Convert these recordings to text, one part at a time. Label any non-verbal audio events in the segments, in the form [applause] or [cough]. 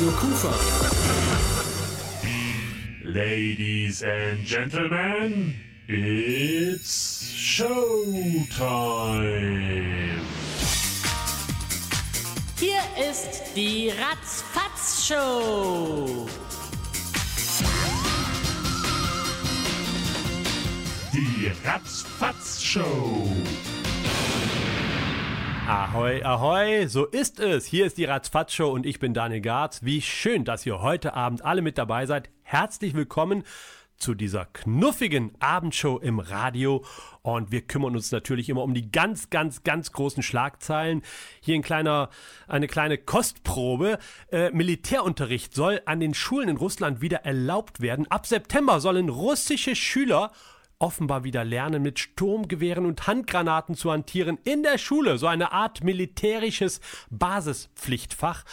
Radio Kufa. Ladies and Gentlemen, it's Showtime. Hier ist die Ratzfatz-Show. Die Ratzfatz-Show. Ahoi, ahoi, so ist es. Hier ist die Ratzfatz-Show und ich bin Daniel Garz. Wie schön, dass ihr heute Abend alle mit dabei seid. Herzlich willkommen zu dieser knuffigen Abendshow im Radio. Und wir kümmern uns natürlich immer um die ganz, ganz, ganz großen Schlagzeilen. Hier ein kleiner, eine kleine Kostprobe. Äh, Militärunterricht soll an den Schulen in Russland wieder erlaubt werden. Ab September sollen russische Schüler offenbar wieder lernen, mit Sturmgewehren und Handgranaten zu hantieren in der Schule. So eine Art militärisches Basispflichtfach.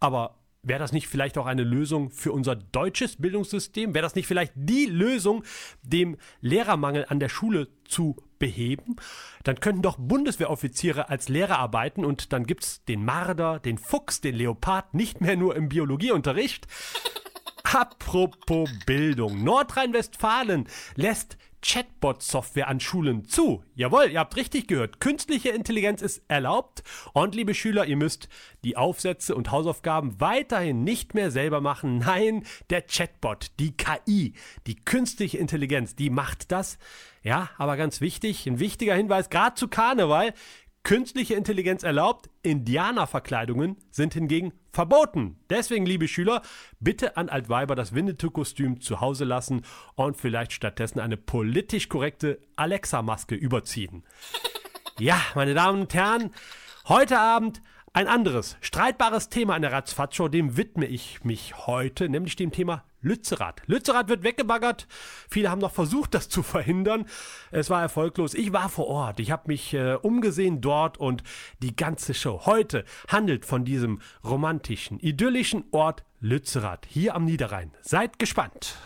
Aber Wäre das nicht vielleicht auch eine Lösung für unser deutsches Bildungssystem? Wäre das nicht vielleicht die Lösung, dem Lehrermangel an der Schule zu beheben? Dann könnten doch Bundeswehroffiziere als Lehrer arbeiten und dann gibt's den Marder, den Fuchs, den Leopard nicht mehr nur im Biologieunterricht. [laughs] Apropos Bildung. Nordrhein-Westfalen lässt Chatbot-Software an Schulen zu. Jawohl, ihr habt richtig gehört. Künstliche Intelligenz ist erlaubt. Und liebe Schüler, ihr müsst die Aufsätze und Hausaufgaben weiterhin nicht mehr selber machen. Nein, der Chatbot, die KI, die künstliche Intelligenz, die macht das. Ja, aber ganz wichtig, ein wichtiger Hinweis, gerade zu Karneval. Künstliche Intelligenz erlaubt, Indianerverkleidungen sind hingegen verboten. Deswegen, liebe Schüler, bitte an Altweiber das Winnetou-Kostüm zu Hause lassen und vielleicht stattdessen eine politisch korrekte Alexa-Maske überziehen. [laughs] Ja, meine Damen und Herren, heute Abend ein anderes, streitbares Thema in der Ratzfatz-Show, dem widme ich mich heute, nämlich dem Thema Lützerath. Lützerath wird weggebaggert. Viele haben noch versucht, das zu verhindern. Es war erfolglos. Ich war vor Ort. Ich habe mich äh, umgesehen dort und die ganze Show heute handelt von diesem romantischen, idyllischen Ort Lützerath hier am Niederrhein. Seid gespannt.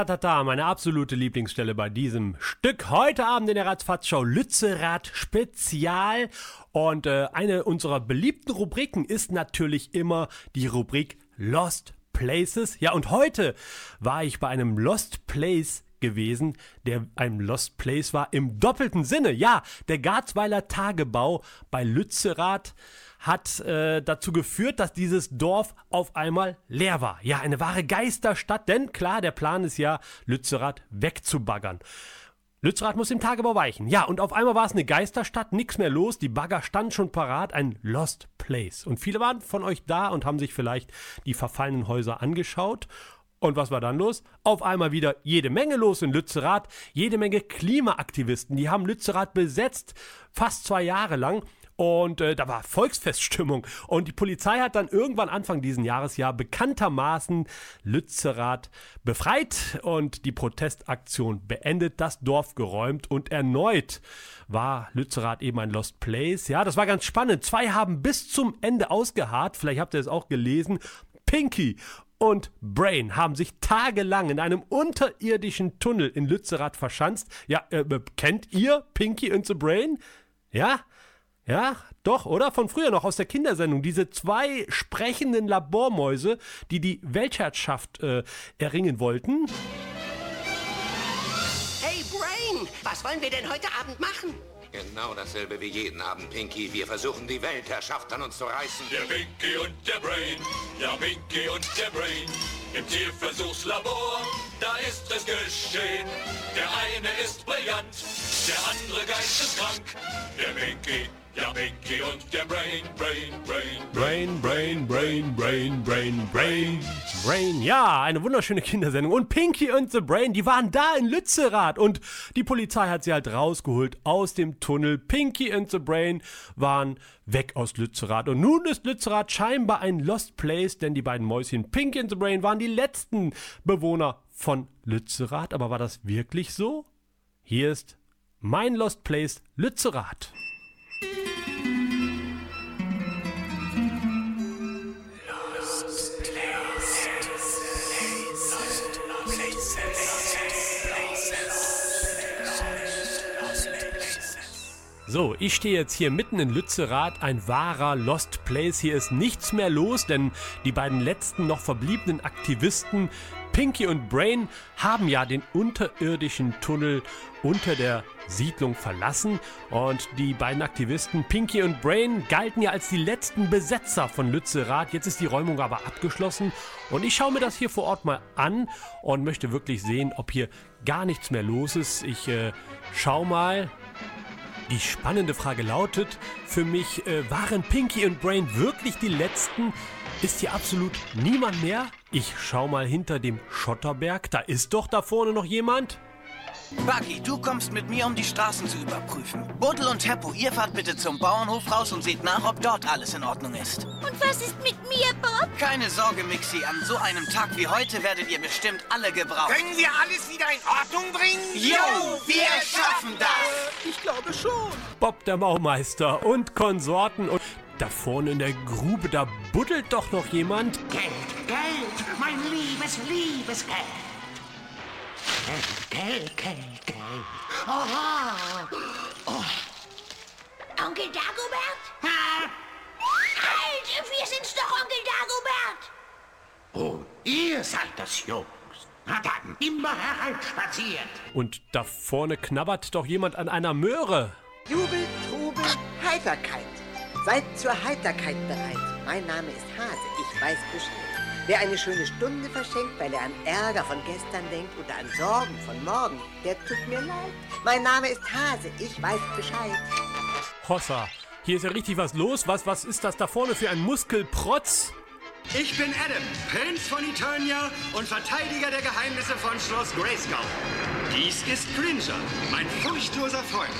Ratatata, meine absolute Lieblingsstelle bei diesem Stück. Heute Abend in der Ratzfatz-Show Lützerath Spezial. Und äh, eine unserer beliebten Rubriken ist natürlich immer die Rubrik Lost Places. Ja, und heute war ich bei einem Lost Place gewesen, der ein Lost Place war im doppelten Sinne. Ja, der Garzweiler Tagebau bei Lützerath hat äh, dazu geführt, dass dieses Dorf auf einmal leer war. Ja, eine wahre Geisterstadt, denn klar, der Plan ist ja, Lützerath wegzubaggern. Lützerath muss im Tagebau weichen. Ja, und auf einmal war es eine Geisterstadt, nichts mehr los, die Bagger standen schon parat, ein Lost Place. Und viele waren von euch da und haben sich vielleicht die verfallenen Häuser angeschaut. Und was war dann los? Auf einmal wieder jede Menge los in Lützerath, jede Menge Klimaaktivisten, die haben Lützerath besetzt, fast zwei Jahre lang. Und äh, da war Volksfeststimmung. Und die Polizei hat dann irgendwann Anfang diesen Jahres ja bekanntermaßen Lützerath befreit und die Protestaktion beendet, das Dorf geräumt und erneut war Lützerath eben ein Lost Place. Ja, das war ganz spannend. Zwei haben bis zum Ende ausgeharrt. Vielleicht habt ihr es auch gelesen. Pinky und Brain haben sich tagelang in einem unterirdischen Tunnel in Lützerath verschanzt. Ja, äh, kennt ihr Pinky und the Brain? Ja? Ja, doch, oder? Von früher noch aus der Kindersendung. Diese zwei sprechenden Labormäuse, die die Weltherrschaft äh, erringen wollten. Hey Brain, was wollen wir denn heute Abend machen? Genau dasselbe wie jeden Abend, Pinky. Wir versuchen, die Weltherrschaft an uns zu reißen. Der Pinky und der Brain, ja Pinky und der Brain. Im Tierversuchslabor, da ist es geschehen. Der eine ist brillant, der andere geisteskrank. Der Pinky, ja Pinky und der Brain, Brain, Brain. Brain, Brain, Brain, Brain, Brain, Brain, Brain. Ja, eine wunderschöne Kindersendung. Und Pinky und the Brain, die waren da in Lützerath. Und die Polizei hat sie halt rausgeholt aus dem Tunnel. Pinky und the Brain waren weg aus Lützerath. Und nun ist Lützerath scheinbar ein Lost Place, denn die beiden Mäuschen Pinky und the Brain waren die letzten Bewohner von Lützerath. Aber war das wirklich so? Hier ist mein Lost Place Lützerath. So, ich stehe jetzt hier mitten in Lützerath, ein wahrer Lost Place. Hier ist nichts mehr los, denn die beiden letzten noch verbliebenen Aktivisten, Pinky und Brain, haben ja den unterirdischen Tunnel unter der Siedlung verlassen. Und die beiden Aktivisten, Pinky und Brain, galten ja als die letzten Besetzer von Lützerath. Jetzt ist die Räumung aber abgeschlossen. Und ich schaue mir das hier vor Ort mal an und möchte wirklich sehen, ob hier gar nichts mehr los ist. Ich äh, schau mal. Die spannende Frage lautet für mich, äh, waren Pinky und Brain wirklich die letzten? Ist hier absolut niemand mehr? Ich schau mal hinter dem Schotterberg. Da ist doch da vorne noch jemand. Bucky, du kommst mit mir, um die Straßen zu überprüfen. Buddel und Teppo, ihr fahrt bitte zum Bauernhof raus und seht nach, ob dort alles in Ordnung ist. Und was ist mit mir, Bob? Keine Sorge, Mixi, an so einem Tag wie heute werdet ihr bestimmt alle gebraucht. Können wir alles wieder in Ordnung bringen? Jo, wir schaffen das! Ich glaube schon. Bob der Maumeister und Konsorten. Und da vorne in der Grube, da buddelt doch noch jemand. Geld, Geld, mein liebes, liebes Geld. Geld, Geld, Geld, Geld. Oha. Onkel Dagobert? Ha. Halt, wir sind's doch, Onkel Dagobert. Oh, ihr seid das Jungs. Na dann, immer hereinspaziert. Und da vorne knabbert doch jemand an einer Möhre. Jubel, Trubel, Heiterkeit. Seid zur Heiterkeit bereit. Mein Name ist Hase, ich weiß Bescheid. Wer eine schöne Stunde verschenkt, weil er an Ärger von gestern denkt oder an Sorgen von morgen, der tut mir leid. Mein Name ist Hase, ich weiß Bescheid. Hossa, hier ist ja richtig was los. Was, was ist das da vorne für ein Muskelprotz? Ich bin Adam, Prinz von Eternia und Verteidiger der Geheimnisse von Schloss Grayskull. Dies ist Cringer, mein furchtloser Freund.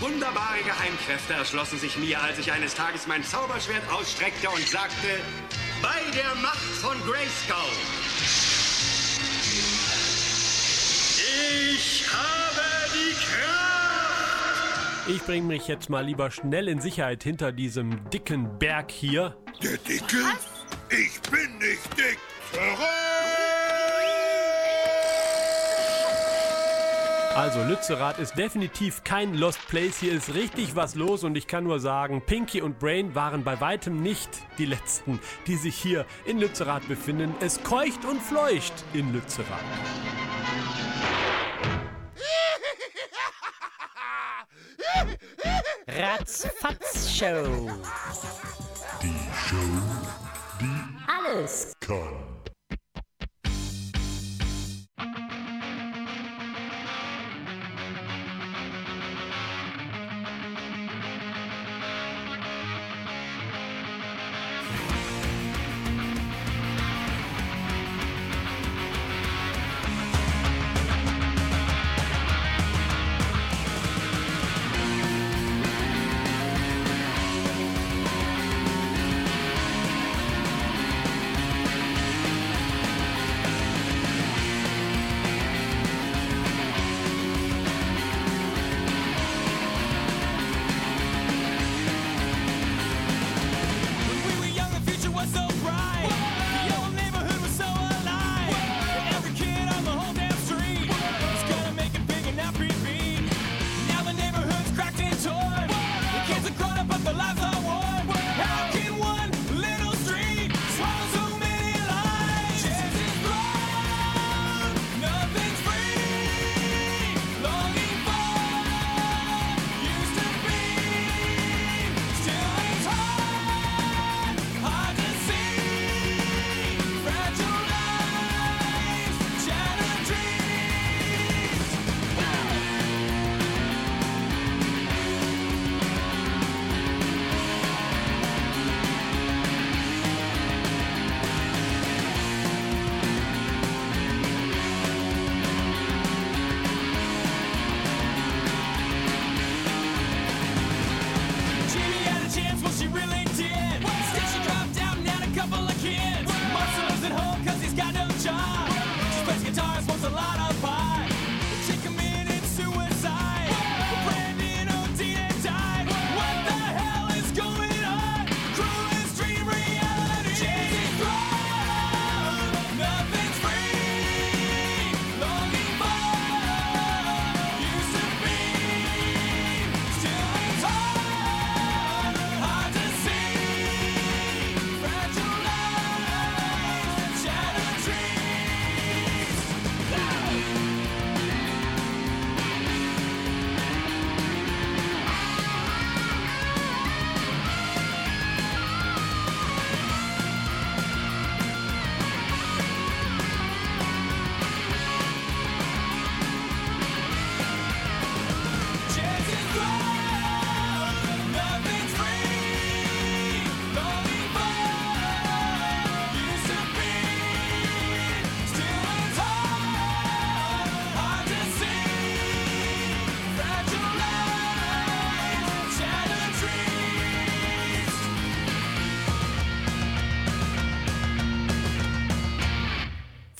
Wunderbare Geheimkräfte erschlossen sich mir, als ich eines Tages mein Zauberschwert ausstreckte und sagte, bei der Macht von Grayskull. Ich habe die Kraft! Ich bringe mich jetzt mal lieber schnell in Sicherheit hinter diesem dicken Berg hier. Der Dicke? Ich bin nicht dick. Zurück! Also Lützerath ist definitiv kein Lost Place. Hier ist richtig was los und ich kann nur sagen, Pinky und Brain waren bei weitem nicht die letzten, die sich hier in Lützerath befinden. Es keucht und fleucht in Lützerath. Ratzfatz Show. Die Show, die Alles kann.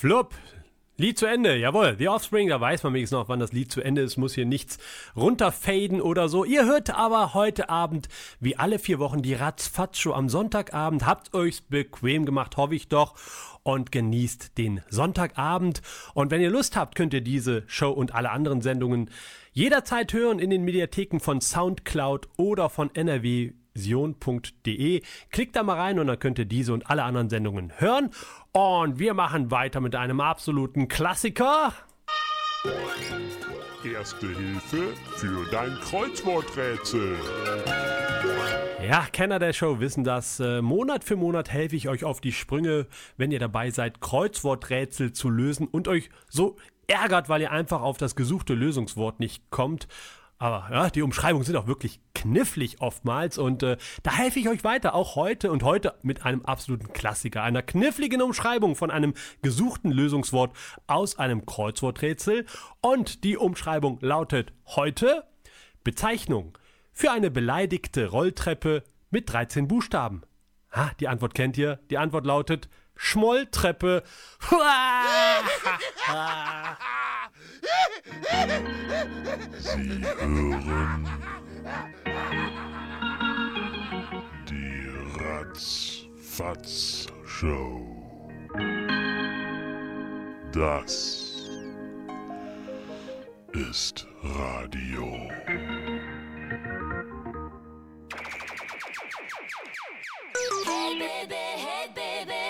Flop. Lied zu Ende, jawohl. The Offspring, da weiß man wenigstens noch, wann das Lied zu Ende ist, muss hier nichts runterfaden oder so. Ihr hört aber heute Abend, wie alle vier Wochen, die Ratzfatz-Show am Sonntagabend. Habt euch's bequem gemacht, hoffe ich doch. Und genießt den Sonntagabend. Und wenn ihr Lust habt, könnt ihr diese Show und alle anderen Sendungen jederzeit hören in den Mediatheken von Soundcloud oder von NRW vision.de. Klickt da mal rein und dann könnt ihr diese und alle anderen Sendungen hören. Und wir machen weiter mit einem absoluten Klassiker. Erste Hilfe für dein Kreuzworträtsel. Ja, Kenner der Show wissen das. Äh, Monat für Monat helfe ich euch auf die Sprünge, wenn ihr dabei seid, Kreuzworträtsel zu lösen und euch so ärgert, weil ihr einfach auf das gesuchte Lösungswort nicht kommt. Aber ja, die Umschreibungen sind auch wirklich knifflig oftmals und äh, da helfe ich euch weiter, auch heute und heute mit einem absoluten Klassiker, einer kniffligen Umschreibung von einem gesuchten Lösungswort aus einem Kreuzworträtsel. Und die Umschreibung lautet heute Bezeichnung für eine beleidigte Rolltreppe mit 13 Buchstaben. Ha, die Antwort kennt ihr. Die Antwort lautet Schmolltreppe. [laughs] Sie hören die Ratzfatz-Show. Das ist Radio. Hey baby, hey baby,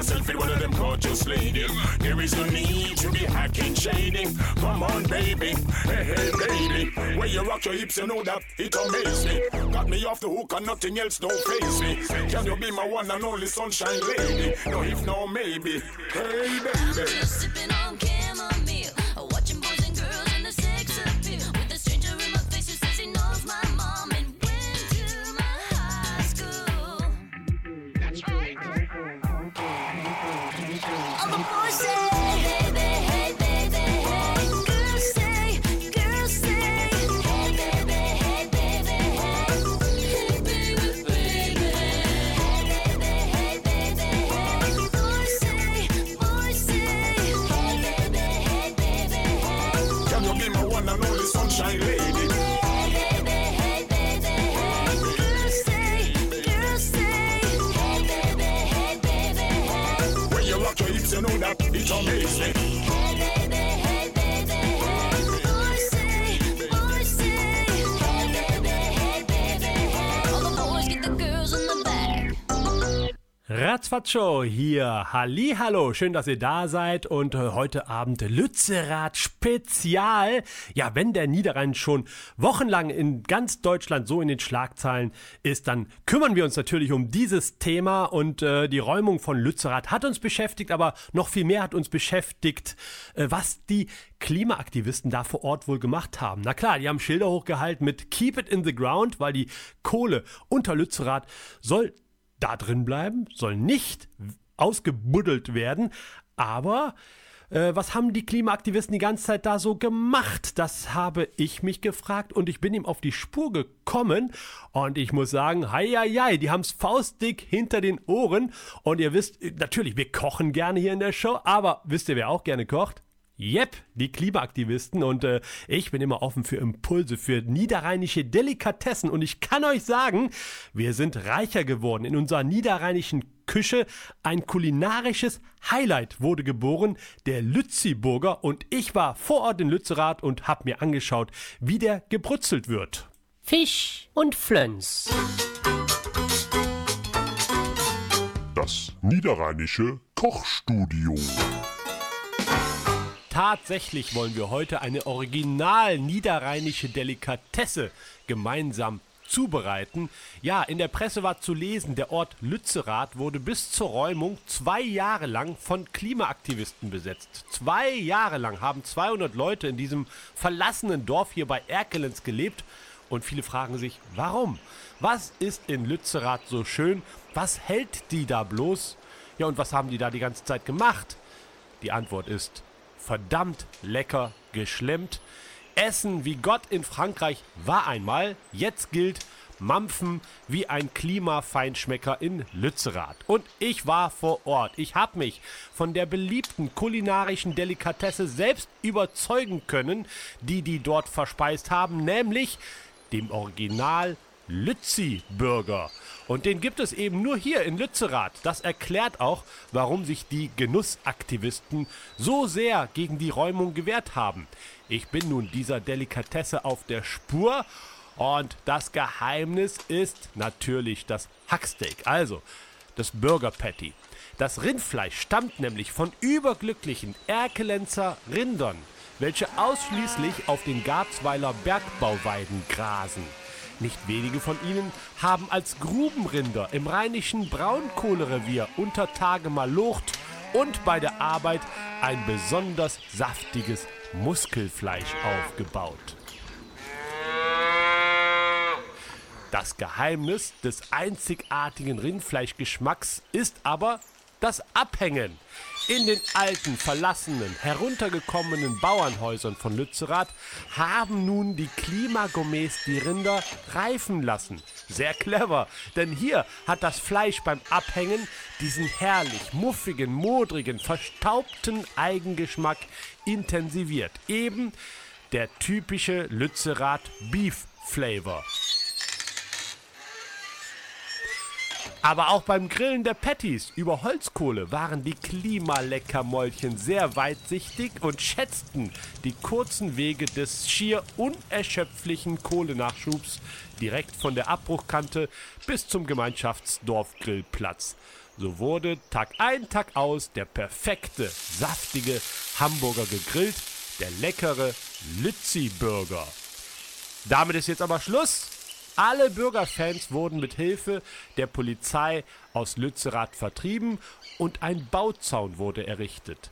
Myself in one of them gorgeous lady. There is no need to be hacking shady. Come on, baby. Hey, hey, baby. When you rock your hips, you know that it amazes me. Got me off the hook and nothing else don't phase me. Can you be my one and only sunshine lady? No, if no, maybe. Hey, baby. Ratzfatscho hier. Halli, hallo, schön, dass ihr da seid und heute Abend Lützerath Spezial. Ja, wenn der Niederrhein schon wochenlang in ganz Deutschland so in den Schlagzeilen ist, dann kümmern wir uns natürlich um dieses Thema und äh, die Räumung von Lützerath hat uns beschäftigt, aber noch viel mehr hat uns beschäftigt, äh, was die Klimaaktivisten da vor Ort wohl gemacht haben. Na klar, die haben Schilder hochgehalten mit Keep it in the ground, weil die Kohle unter Lützerath soll da drin bleiben, soll nicht ausgebuddelt werden. Aber äh, was haben die Klimaaktivisten die ganze Zeit da so gemacht? Das habe ich mich gefragt und ich bin ihm auf die Spur gekommen. Und ich muss sagen, hei, hei, hei, die haben es faustdick hinter den Ohren. Und ihr wisst, äh, natürlich, wir kochen gerne hier in der Show, aber wisst ihr, wer auch gerne kocht? Yep, die Klimaaktivisten und äh, ich bin immer offen für Impulse, für niederrheinische Delikatessen und ich kann euch sagen, wir sind reicher geworden. In unserer niederrheinischen Küche ein kulinarisches Highlight wurde geboren, der Lütziburger und ich war vor Ort in Lützerath und hab mir angeschaut, wie der gebrutzelt wird. Fisch und Flöns. Das niederrheinische Kochstudio. Tatsächlich wollen wir heute eine original niederrheinische Delikatesse gemeinsam zubereiten. Ja, in der Presse war zu lesen, der Ort Lützerath wurde bis zur Räumung zwei Jahre lang von Klimaaktivisten besetzt. Zwei Jahre lang haben 200 Leute in diesem verlassenen Dorf hier bei Erkelenz gelebt. Und viele fragen sich, warum? Was ist in Lützerath so schön? Was hält die da bloß? Ja, und was haben die da die ganze Zeit gemacht? Die Antwort ist verdammt lecker geschlemmt. Essen wie Gott in Frankreich war einmal, jetzt gilt Mampfen wie ein Klimafeinschmecker in Lützerath. Und ich war vor Ort. Ich habe mich von der beliebten kulinarischen Delikatesse selbst überzeugen können, die die dort verspeist haben, nämlich dem Original Lützi-Burger. Und den gibt es eben nur hier in Lützerath. Das erklärt auch, warum sich die Genussaktivisten so sehr gegen die Räumung gewehrt haben. Ich bin nun dieser Delikatesse auf der Spur und das Geheimnis ist natürlich das Hacksteak, also das Burger Patty. Das Rindfleisch stammt nämlich von überglücklichen Erkelenzer Rindern, welche ausschließlich auf den Garzweiler Bergbauweiden grasen. Nicht wenige von ihnen haben als Grubenrinder im rheinischen Braunkohlerevier unter Tage malocht und bei der Arbeit ein besonders saftiges Muskelfleisch aufgebaut. Das Geheimnis des einzigartigen Rindfleischgeschmacks ist aber das Abhängen. In den alten, verlassenen, heruntergekommenen Bauernhäusern von Lützerath haben nun die Klimagourmets die Rinder reifen lassen. Sehr clever, denn hier hat das Fleisch beim Abhängen diesen herrlich muffigen, modrigen, verstaubten Eigengeschmack intensiviert. Eben der typische Lützerath Beef Flavor. Aber auch beim Grillen der Patties über Holzkohle waren die Klimaleckermäulchen sehr weitsichtig und schätzten die kurzen Wege des schier unerschöpflichen Kohlenachschubs direkt von der Abbruchkante bis zum Gemeinschaftsdorfgrillplatz. So wurde Tag ein, Tag aus der perfekte, saftige Hamburger gegrillt, der leckere Lützi-Burger. Damit ist jetzt aber Schluss. Alle Bürgerfans wurden mit Hilfe der Polizei aus Lützerath vertrieben und ein Bauzaun wurde errichtet.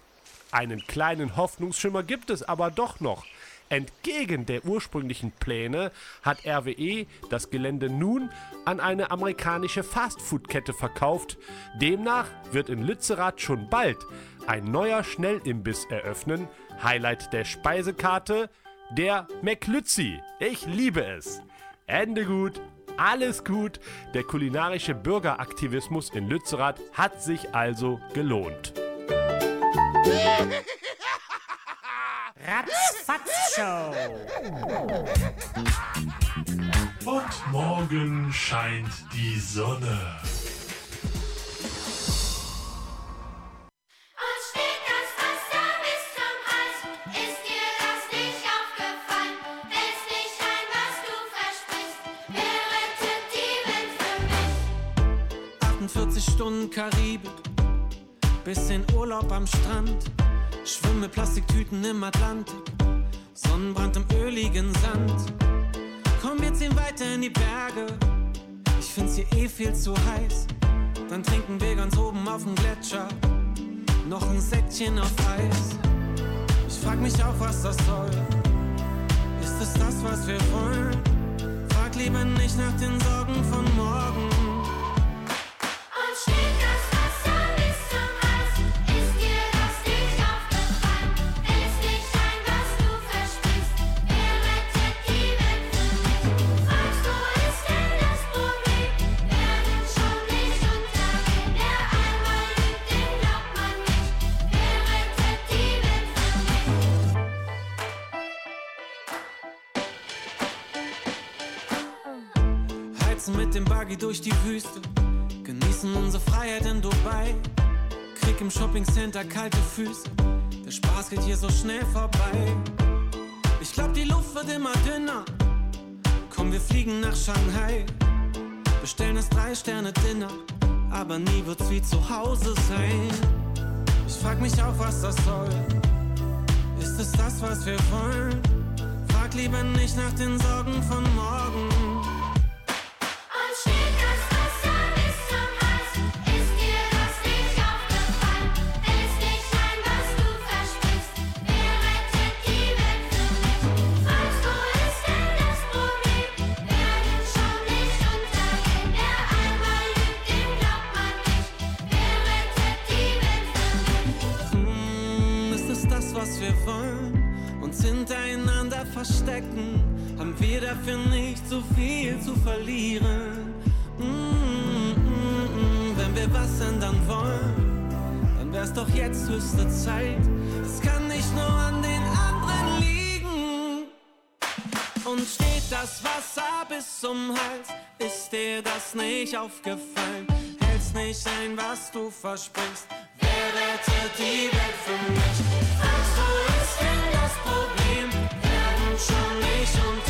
Einen kleinen Hoffnungsschimmer gibt es aber doch noch. Entgegen der ursprünglichen Pläne hat RWE das Gelände nun an eine amerikanische Fastfood-Kette verkauft. Demnach wird in Lützerath schon bald ein neuer Schnellimbiss eröffnen. Highlight der Speisekarte, der McLützi. Ich liebe es. Ende gut, alles gut. Der kulinarische Bürgeraktivismus in Lützerath hat sich also gelohnt. Ratzfatz Show. Und morgen scheint die Sonne. Stunden Karibik, bisschen Urlaub am Strand, schwimm mit Plastiktüten im Atlantik, Sonnenbrand im öligen Sand. Komm, wir ziehen weiter in die Berge, ich find's hier eh viel zu heiß. Dann trinken wir ganz oben auf dem Gletscher noch ein Säckchen auf Eis. Ich frag mich auch, was das soll. Ist es das, was wir wollen? Frag lieber nicht nach den Sorgen von morgen. Durch die Wüste, genießen unsere Freiheit in Dubai. Krieg im Shoppingcenter kalte Füße, der Spaß geht hier so schnell vorbei. Ich glaub, die Luft wird immer dünner. Komm, wir fliegen nach Shanghai, bestellen das Drei-Sterne-Dinner, aber nie wird's wie zu Hause sein. Ich frag mich auch, was das soll. Ist es das, was wir wollen? Frag lieber nicht nach den Sorgen von morgen. Höchste Zeit. Es kann nicht nur an den anderen liegen. Und steht das Wasser bis zum Hals, ist dir das nicht aufgefallen? Hältst nicht ein, was du versprichst. Wer rettet die Welt für mich? Fragst du, ist denn das Problem? Werden schon nicht untergehen.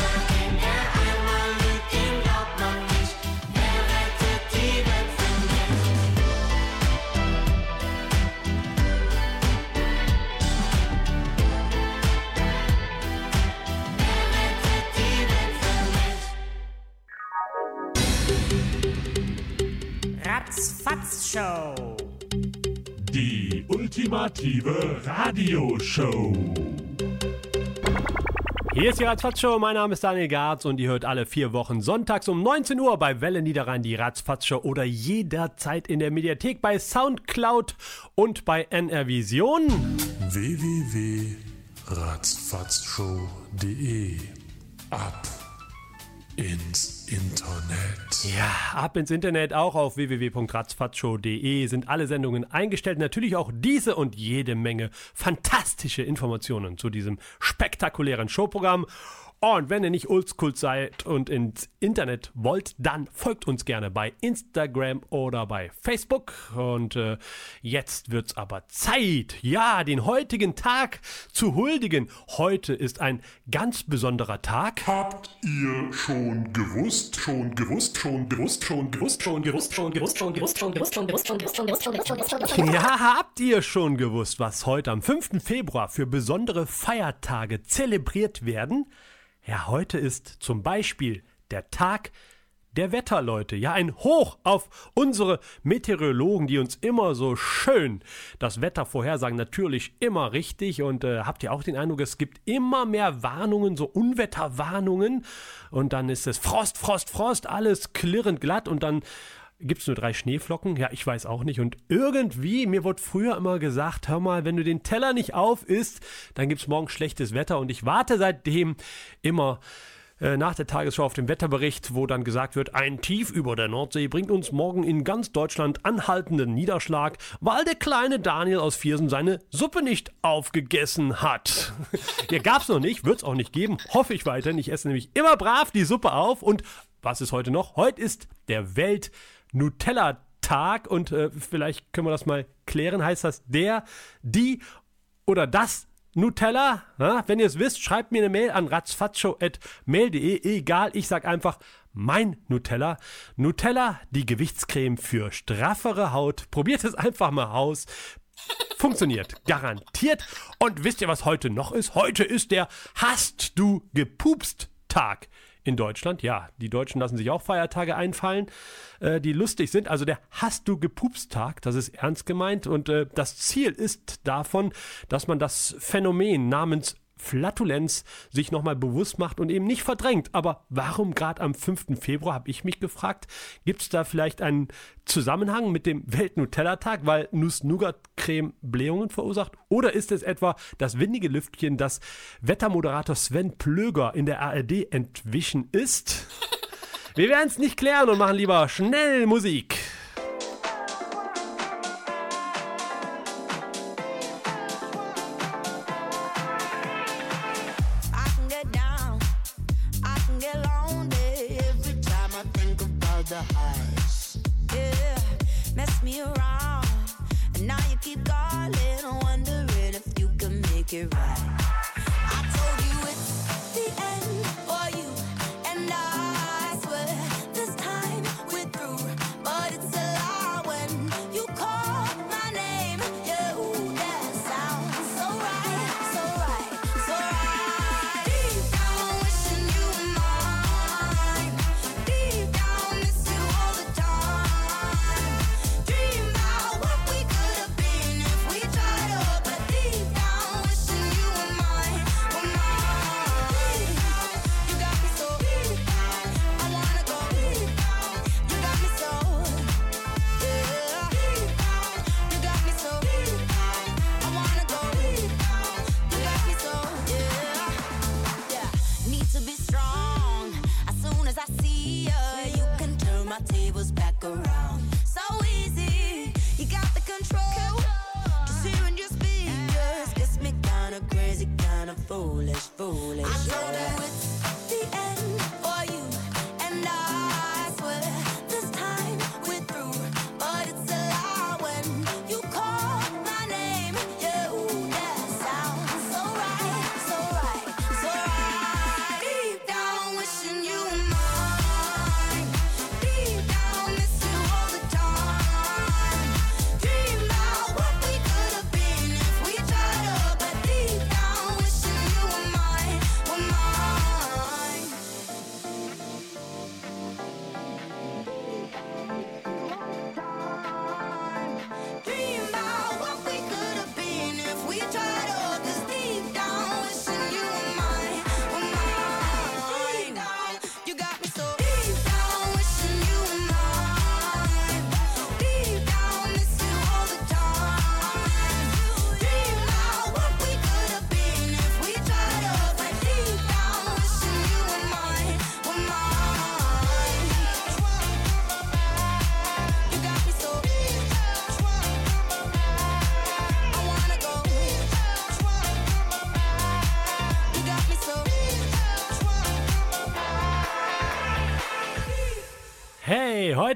Ratzfatz Show. Die ultimative Radioshow. Hier ist die Ratzfatz-Show, mein Name ist Daniel Garz und ihr hört alle vier Wochen sonntags um 19 Uhr bei Welle Niederrhein die Ratzfatz-Show oder jederzeit in der Mediathek bei Soundcloud und bei NR Vision. www.ratzfatzshow.de Ab ins Internet. Ja, ab ins Internet, auch auf www.ratzfatzshow.de sind alle Sendungen eingestellt. Natürlich auch diese und jede Menge fantastische Informationen zu diesem spektakulären Showprogramm. Und wenn ihr nicht oldschool seid und ins Internet wollt, dann folgt uns gerne bei Instagram oder bei Facebook. Und äh, jetzt wird's aber Zeit, ja, den heutigen Tag zu huldigen. Heute ist ein ganz besonderer Tag. Habt ihr schon gewusst, schon gewusst, schon gewusst, schon gewusst, schon gewusst, schon gewusst, schon gewusst, schon gewusst, schon gewusst, schon gewusst, schon gewusst, schon gewusst, schon gewusst, schon gewusst, Ja, habt ihr schon gewusst, was heute am 5. Februar für besondere Feiertage zelebriert werden? Ja, heute ist zum Beispiel der Tag der Wetterleute. Ja, ein Hoch auf unsere Meteorologen, die uns immer so schön das Wetter vorhersagen. Natürlich immer richtig. Und äh, habt ihr auch den Eindruck, es gibt immer mehr Warnungen, so Unwetterwarnungen. Und dann ist es Frost, Frost, Frost, alles klirrend glatt. Und dann Gibt es nur drei Schneeflocken? Ja, ich weiß auch nicht. Und irgendwie, mir wurde früher immer gesagt, hör mal, wenn du den Teller nicht auf isst, dann gibt es morgen schlechtes Wetter. Und ich warte seitdem immer äh, nach der Tagesschau auf den Wetterbericht, wo dann gesagt wird, ein Tief über der Nordsee bringt uns morgen in ganz Deutschland anhaltenden Niederschlag, weil der kleine Daniel aus Viersen seine Suppe nicht aufgegessen hat. [laughs] ja, gab's noch nicht, wird's auch nicht geben, hoffe ich weiterhin. Ich esse nämlich immer brav die Suppe auf und was ist heute noch? Heute ist der Welt Nutella-Tag und äh, vielleicht können wir das mal klären. Heißt das der, die oder das Nutella? Na, wenn ihr es wisst, schreibt mir eine Mail an ratzfatzshow.mail.de. Egal, ich sag einfach mein Nutella. Nutella, die Gewichtscreme für straffere Haut. Probiert es einfach mal aus. Funktioniert, garantiert. Und wisst ihr, was heute noch ist? Heute ist der Hast du gepupst Tag in Deutschland. Ja, die Deutschen lassen sich auch Feiertage einfallen, äh, die lustig sind. Also der Hast du gepupst-Tag, das ist ernst gemeint. Und äh, das Ziel ist davon, dass man das Phänomen namens Flatulenz sich nochmal bewusst macht und eben nicht verdrängt. Aber warum gerade am 5. Februar, habe ich mich gefragt. Gibt es da vielleicht einen Zusammenhang mit dem Welt-Nutella-Tag, weil Nuss-Nougat-Creme Blähungen verursacht? Oder ist es etwa das windige Lüftchen, das Wettermoderator Sven Plöger in der ARD entwichen ist? Wir werden es nicht klären und machen lieber schnell Musik.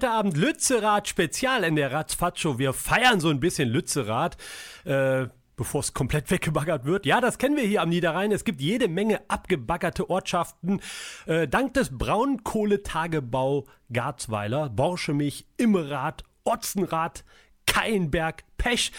Heute Abend Lützerath Spezial in der Ratzfatsch-Show. Wir feiern so ein bisschen Lützerath, äh, bevor es komplett weggebaggert wird. Ja, das kennen wir hier am Niederrhein. Es gibt jede Menge abgebaggerte Ortschaften. Äh, dank des Braunkohletagebau Garzweiler, Borschemich, Immerath, Otzenrath, Keienberg, Pech.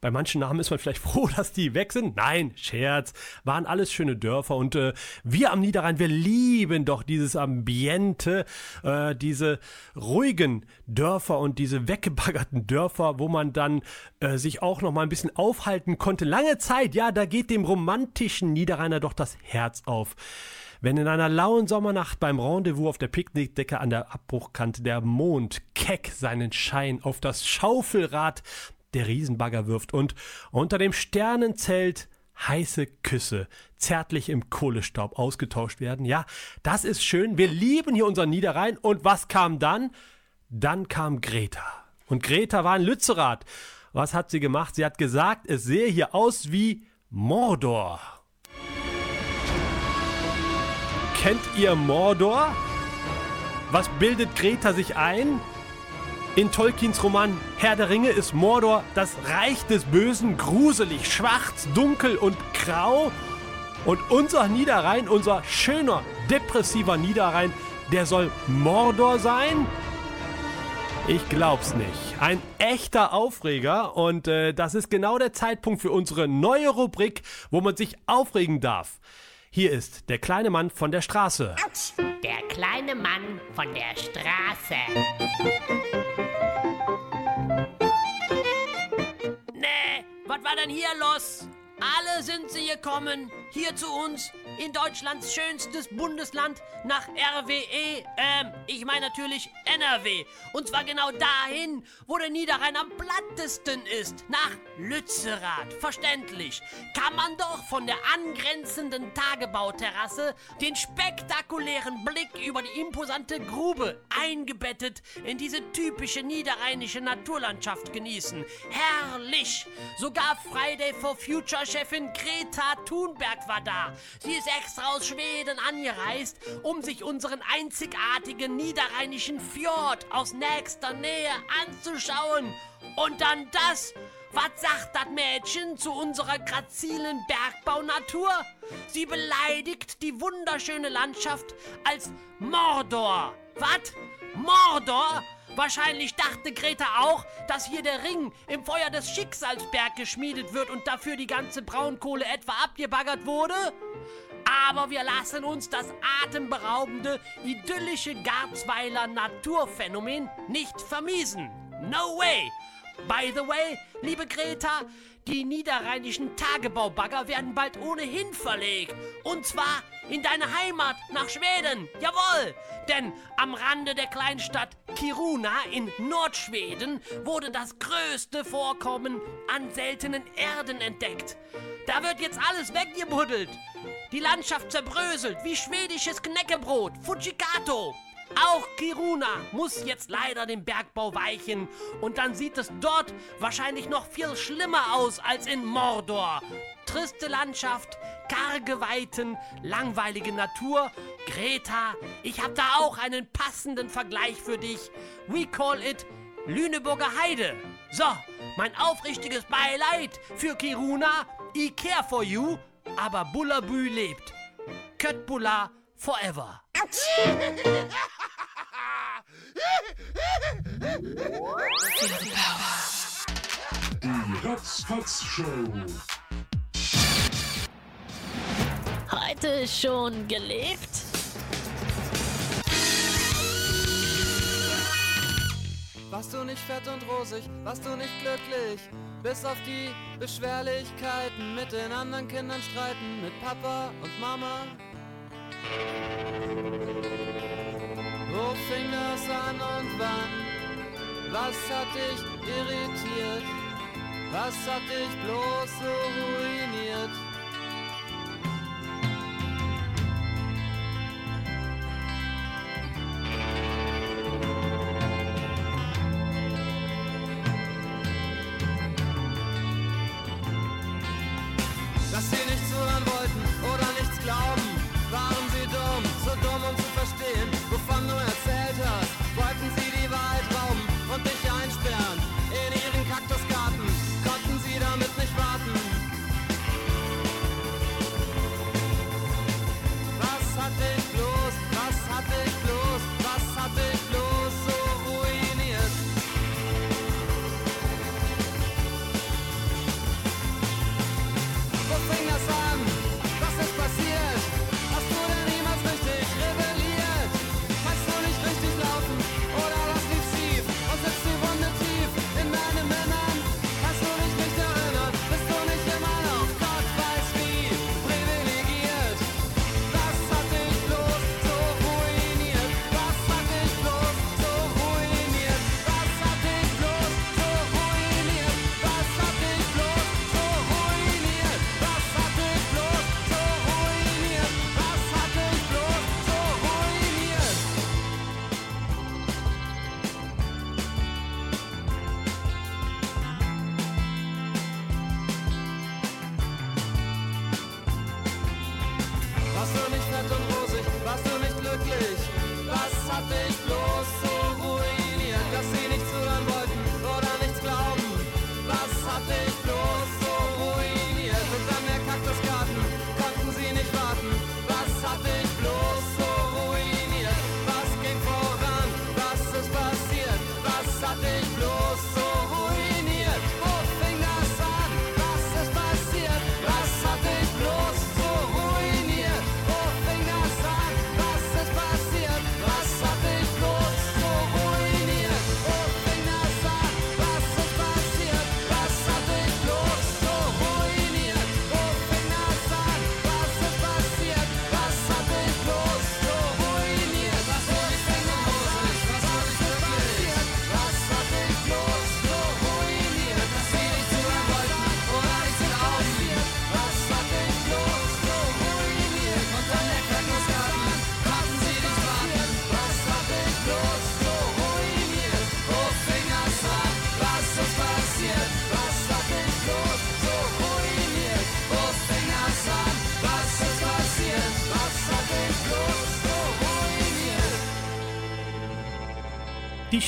Bei manchen Namen ist man vielleicht [laughs] froh, dass die weg sind. Nein, Scherz. Waren alles schöne Dörfer und äh, wir am Niederrhein, wir lieben doch dieses Ambiente, äh, diese ruhigen Dörfer und diese weggebaggerten Dörfer, wo man dann äh, sich auch noch mal ein bisschen aufhalten konnte. Lange Zeit, ja, da geht dem romantischen Niederrheiner doch das Herz auf. Wenn in einer lauen Sommernacht beim Rendezvous auf der Picknickdecke an der Abbruchkante der Mond keck seinen Schein auf das Schaufelrad der Riesenbagger wirft und unter dem Sternenzelt heiße Küsse zärtlich im Kohlestaub ausgetauscht werden. Ja, das ist schön. Wir lieben hier unseren Niederrhein. Und was kam dann? Dann kam Greta. Und Greta war in Lützerath. Was hat sie gemacht? Sie hat gesagt, es sehe hier aus wie Mordor. Kennt ihr Mordor? Was bildet Greta sich ein? In Tolkiens Roman Herr der Ringe ist Mordor das Reich des Bösen, gruselig, schwarz, dunkel und grau. Und unser Niederrhein, unser schöner, depressiver Niederrhein, der soll Mordor sein? Ich glaub's nicht. Ein echter Aufreger und äh, das ist genau der Zeitpunkt für unsere neue Rubrik, wo man sich aufregen darf. Hier ist der kleine Mann von der Straße. Der kleine Mann von der Straße. Was war denn hier los? Alle sind sie gekommen, hier zu uns, in Deutschlands schönstes Bundesland, nach RWE, ähm, ich meine natürlich NRW. Und zwar genau dahin, wo der Niederrhein am plattesten ist, nach Lützerath. Verständlich. Kann man doch von der angrenzenden Tagebauterrasse den spektakulären Blick über die imposante Grube, eingebettet in diese typische niederrheinische Naturlandschaft genießen. Herrlich! Sogar Friday for Future Chefin Greta Thunberg war da. Sie ist extra aus Schweden angereist, um sich unseren einzigartigen niederrheinischen Fjord aus nächster Nähe anzuschauen. Und dann das. Was sagt das Mädchen zu unserer grazilen Bergbaunatur? Sie beleidigt die wunderschöne Landschaft als Mordor. Was? Mordor? Wahrscheinlich dachte Greta auch, dass hier der Ring im Feuer des Schicksalsberg geschmiedet wird und dafür die ganze Braunkohle etwa abgebaggert wurde. Aber wir lassen uns das atemberaubende, idyllische Garzweiler Naturphänomen nicht vermiesen. No way! By the way, liebe Greta, die niederrheinischen Tagebaubagger werden bald ohnehin verlegt. Und zwar in deine Heimat nach Schweden. Jawohl! Denn am Rande der Kleinstadt Kiruna in Nordschweden wurde das größte Vorkommen an seltenen Erden entdeckt. Da wird jetzt alles weggebuddelt. Die Landschaft zerbröselt wie schwedisches Knäckebrot. Fujikato. Auch Kiruna muss jetzt leider dem Bergbau weichen und dann sieht es dort wahrscheinlich noch viel schlimmer aus als in Mordor. Triste Landschaft, karge Weiten, langweilige Natur. Greta, ich habe da auch einen passenden Vergleich für dich. We call it Lüneburger Heide. So, mein aufrichtiges Beileid für Kiruna. I care for you, aber Bullabü lebt. Köttbullar forever. Die Ratzfatz-Show. Heute schon gelebt? Warst du nicht fett und rosig, warst du nicht glücklich, bis auf die Beschwerlichkeiten mit den anderen Kindern streiten, mit Papa und Mama. Wo fing das an und wann? Was hat dich irritiert? Was hat dich bloß so ruiniert?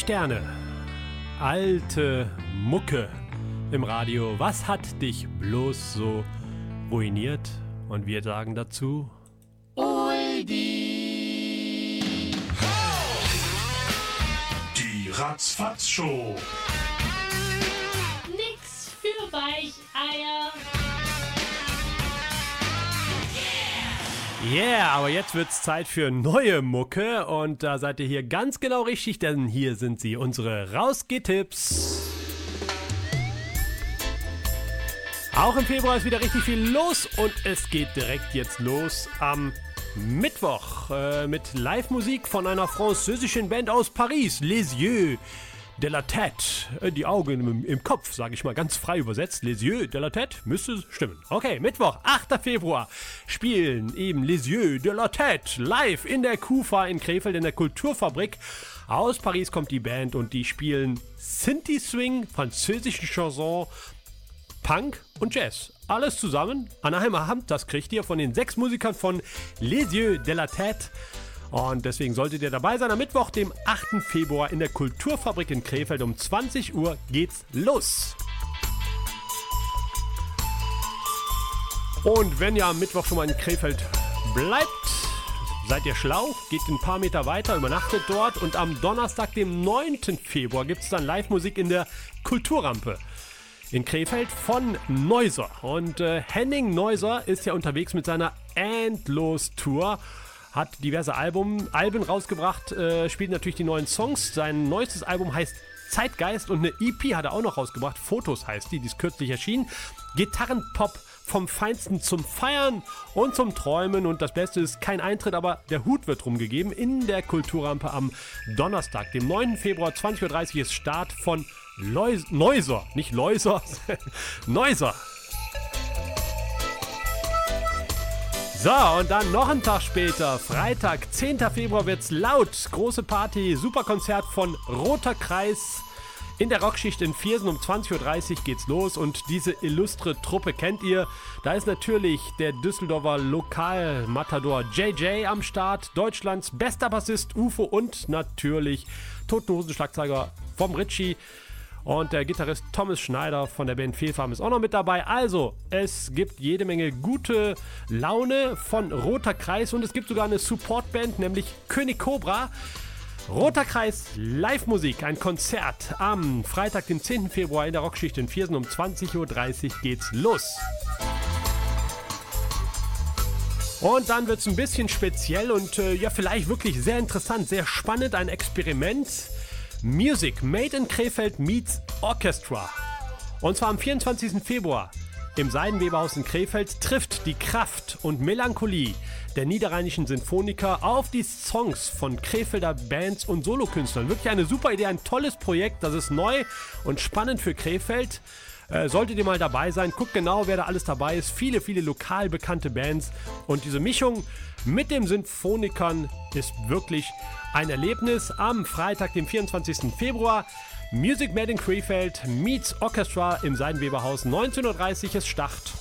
Sterne. Alte Mucke im Radio. Was hat dich bloß so ruiniert? Und wir sagen dazu. Die Ratzfatz-Show. Yeah, aber jetzt wird's Zeit für neue Mucke und da seid ihr hier ganz genau richtig, denn hier sind sie, unsere Rausgehtipps. Auch im Februar ist wieder richtig viel los und es geht direkt jetzt los am Mittwoch äh, mit Live-Musik von einer französischen Band aus Paris, Les Yeux de la Tête. Äh, die Augen im, im Kopf, sage ich mal ganz frei übersetzt. Les Yeux de la Tête müsste stimmen. Okay, Mittwoch, 8. Februar spielen eben Les Yeux de la Tête live in der Kufa in Krefeld in der Kulturfabrik. Aus Paris kommt die Band und die spielen Sinti Swing, französischen Chanson, Punk und Jazz. Alles zusammen an einem Abend, das kriegt ihr von den sechs Musikern von Les Yeux de la Tête. Und deswegen solltet ihr dabei sein. Am Mittwoch, dem 8. Februar in der Kulturfabrik in Krefeld um 20 Uhr geht's los. Und wenn ihr am Mittwoch schon mal in Krefeld bleibt, seid ihr schlau, geht ein paar Meter weiter, übernachtet dort und am Donnerstag, dem 9. Februar, gibt es dann Live-Musik in der Kulturrampe in Krefeld von Neuser. Und äh, Henning Neuser ist ja unterwegs mit seiner Endlos-Tour. Hat diverse Album, Alben rausgebracht, äh, spielt natürlich die neuen Songs. Sein neuestes Album heißt Zeitgeist und eine EP hat er auch noch rausgebracht. Fotos heißt die, die ist kürzlich erschienen. Gitarrenpop vom Feinsten zum Feiern und zum Träumen. Und das Beste ist kein Eintritt, aber der Hut wird rumgegeben in der Kulturrampe am Donnerstag, dem 9. Februar, 20.30 Uhr ist Start von Leus Neuser. Nicht Läuser, [laughs] Neuser. So, und dann noch einen Tag später, Freitag, 10. Februar wird's laut. Große Party, Superkonzert von Roter Kreis. In der Rockschicht in Viersen um 20.30 Uhr geht's los und diese illustre Truppe kennt ihr. Da ist natürlich der Düsseldorfer Lokalmatador JJ am Start, Deutschlands bester Bassist UFO und natürlich Totenhosen-Schlagzeuger vom Ritchie. Und der Gitarrist Thomas Schneider von der Band Fehlfarm ist auch noch mit dabei. Also, es gibt jede Menge gute Laune von Roter Kreis und es gibt sogar eine Supportband, nämlich König Cobra. Roter Kreis Live-Musik, ein Konzert am Freitag, den 10. Februar in der Rockschicht in Viersen um 20.30 Uhr geht's los. Und dann wird es ein bisschen speziell und äh, ja, vielleicht wirklich sehr interessant, sehr spannend, ein Experiment. Music Made in Krefeld meets Orchestra. Und zwar am 24. Februar im Seidenweberhaus in Krefeld trifft die Kraft und Melancholie der niederrheinischen Sinfoniker auf die Songs von Krefelder Bands und Solokünstlern. Wirklich eine super Idee, ein tolles Projekt. Das ist neu und spannend für Krefeld. Äh, solltet ihr mal dabei sein, guckt genau, wer da alles dabei ist. Viele, viele lokal bekannte Bands. Und diese Mischung mit den Sinfonikern ist wirklich ein Erlebnis. Am Freitag, dem 24. Februar. Music Made in Krefeld meets Orchestra im Seidenweberhaus. 19.30 Uhr ist Start.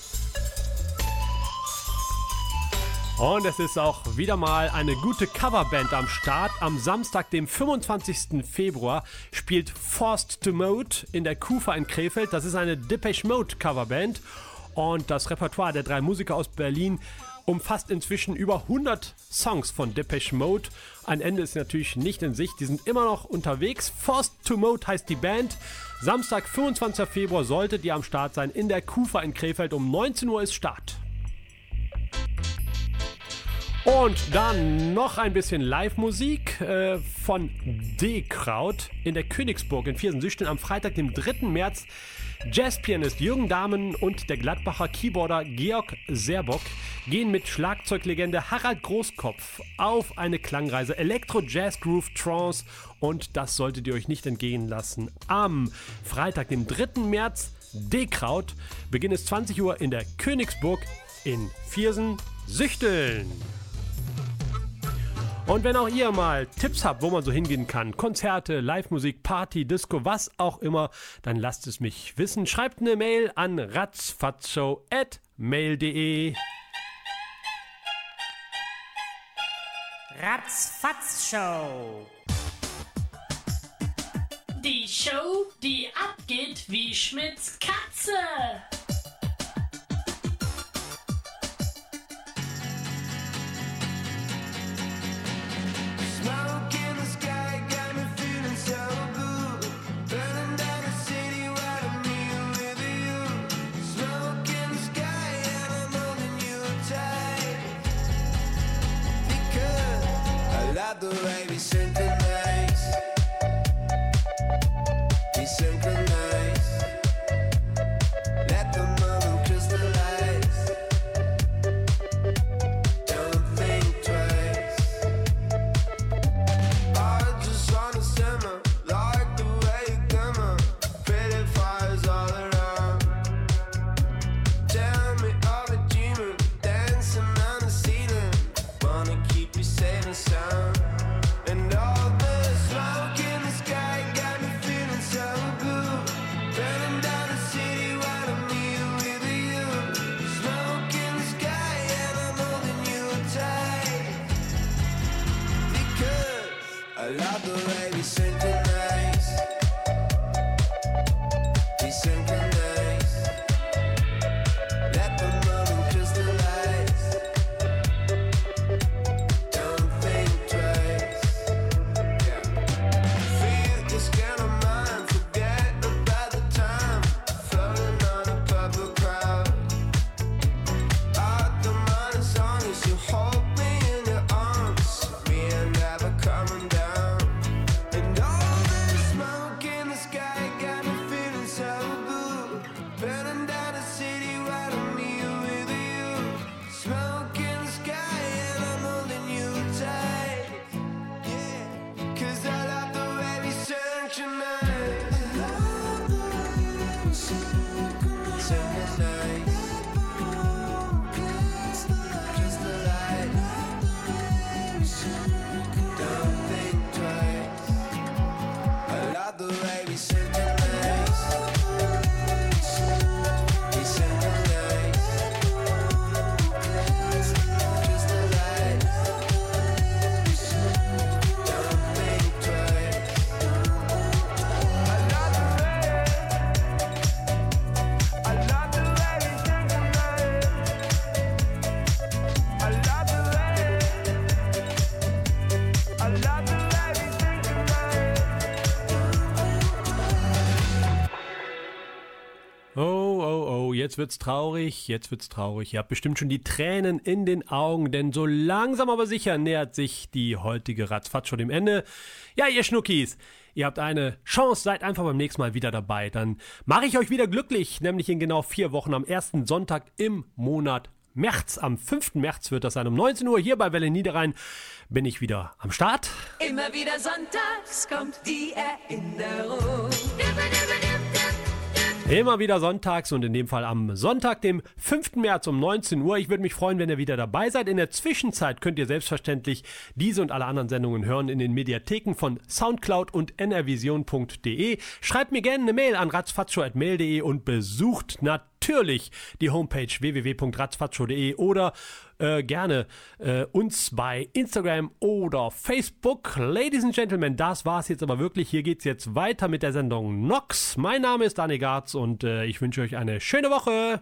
Und es ist auch wieder mal eine gute Coverband am Start. Am Samstag, dem 25. Februar, spielt Forced to Mode in der Kufa in Krefeld. Das ist eine Depeche Mode Coverband. Und das Repertoire der drei Musiker aus Berlin umfasst inzwischen über 100 Songs von Depeche Mode. Ein Ende ist natürlich nicht in Sicht. Die sind immer noch unterwegs. Forced to Mode heißt die Band. Samstag, 25. Februar, solltet ihr am Start sein in der Kufa in Krefeld. Um 19 Uhr ist Start. Und dann noch ein bisschen Live-Musik äh, von D-Kraut in der Königsburg in Viersen-Süchten am Freitag, dem 3. März. Jazzpianist Jürgen Dahmen und der Gladbacher Keyboarder Georg Serbock gehen mit Schlagzeuglegende Harald Großkopf auf eine Klangreise Elektro, Jazz, Groove, Trance und das solltet ihr euch nicht entgehen lassen. Am Freitag, dem 3. März, D-Kraut, Beginn ist 20 Uhr in der Königsburg in Viersen-Süchteln. Und wenn auch ihr mal Tipps habt, wo man so hingehen kann, Konzerte, Live-Musik, Party, Disco, was auch immer, dann lasst es mich wissen. Schreibt eine Mail an ratzfatzshow.mail.de. Ratzfatz Show. Die Show, die abgeht wie Schmidts Katze. I love the jetzt wird's traurig, jetzt wird's traurig. Ihr habt bestimmt schon die Tränen in den Augen, denn so langsam aber sicher nähert sich die heutige Ratzfatz schon dem Ende. Ja, ihr Schnuckis, ihr habt eine Chance, seid einfach beim nächsten Mal wieder dabei. Dann mache ich euch wieder glücklich, nämlich in genau vier Wochen am ersten Sonntag im Monat März. Am 5. März wird das sein. Um 19 Uhr hier bei Welle Niederrhein bin ich wieder am Start. Immer wieder sonntags kommt die Erinnerung. Immer wieder sonntags und in dem Fall am Sonntag, dem 5. März um 19 Uhr. Ich würde mich freuen, wenn ihr wieder dabei seid. In der Zwischenzeit könnt ihr selbstverständlich diese und alle anderen Sendungen hören in den Mediatheken von Soundcloud und nrvision.de. Schreibt mir gerne eine Mail an ratzfatzo.mail.de und besucht natürlich die Homepage www.ratzfatzo.de oder äh, gerne äh, uns bei Instagram oder Facebook. Ladies and Gentlemen, das war's jetzt aber wirklich. Hier geht's jetzt weiter mit der Sendung Nox. Mein Name ist Dani Garz und äh, ich wünsche euch eine schöne Woche.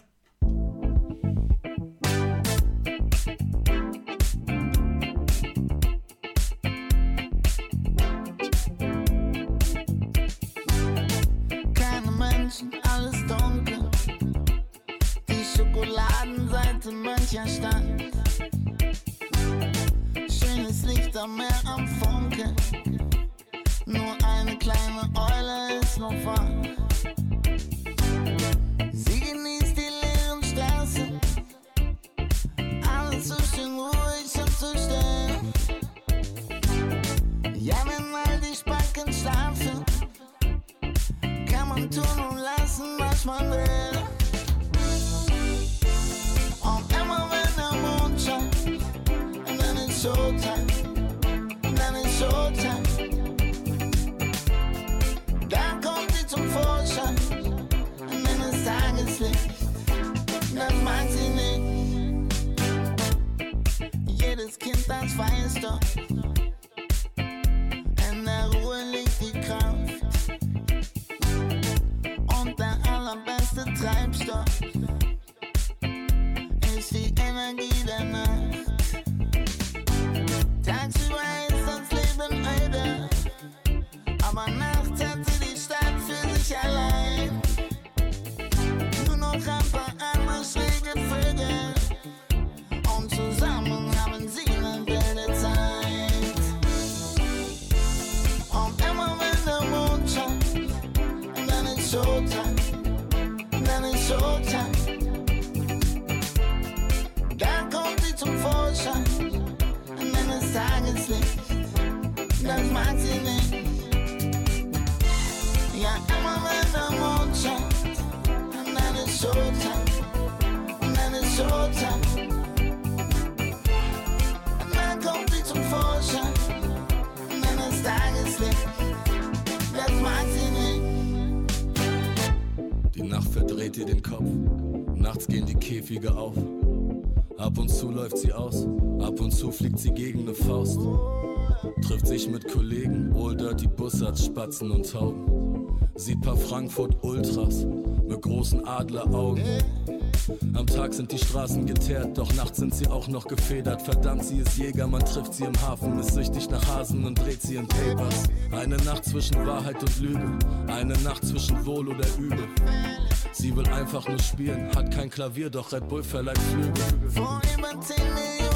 Menschen, alles dunkel. Die Schokoladenseite mancher Stadt. Licht am Funkeln. Nur eine kleine Eule ist noch wach. Die Nacht verdreht ihr den Kopf, nachts gehen die Käfige auf. Ab und zu läuft sie aus, ab und zu fliegt sie gegen eine Faust. Trifft sich mit Kollegen, Old Dirty Bussards, Spatzen und Tauben. Sieht paar Frankfurt Ultras mit großen Adleraugen. Am Tag sind die Straßen geteert, doch nachts sind sie auch noch gefedert. Verdammt, sie ist Jäger, man trifft sie im Hafen, ist süchtig nach Hasen und dreht sie in Papers. Eine Nacht zwischen Wahrheit und Lüge, eine Nacht zwischen Wohl oder Übel. Sie will einfach nur spielen, hat kein Klavier, doch Red Bull verleiht Flügel. Vor über 10 Millionen